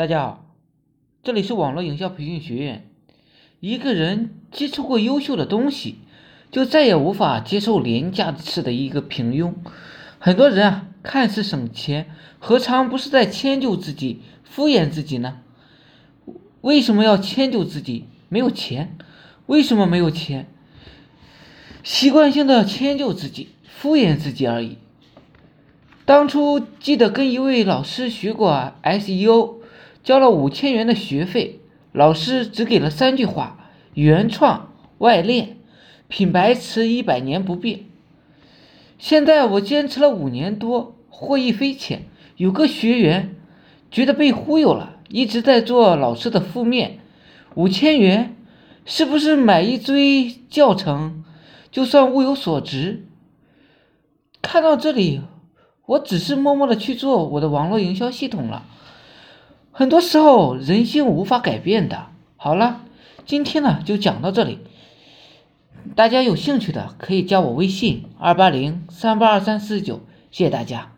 大家好，这里是网络营销培训学院。一个人接触过优秀的东西，就再也无法接受廉价式的一个平庸。很多人啊，看似省钱，何尝不是在迁就自己、敷衍自己呢？为什么要迁就自己？没有钱？为什么没有钱？习惯性的迁就自己、敷衍自己而已。当初记得跟一位老师学过 SEO。交了五千元的学费，老师只给了三句话：原创、外链、品牌词一百年不变。现在我坚持了五年多，获益匪浅。有个学员觉得被忽悠了，一直在做老师的负面。五千元是不是买一堆教程就算物有所值？看到这里，我只是默默的去做我的网络营销系统了。很多时候人心无法改变的。好了，今天呢就讲到这里。大家有兴趣的可以加我微信二八零三八二三四九，谢谢大家。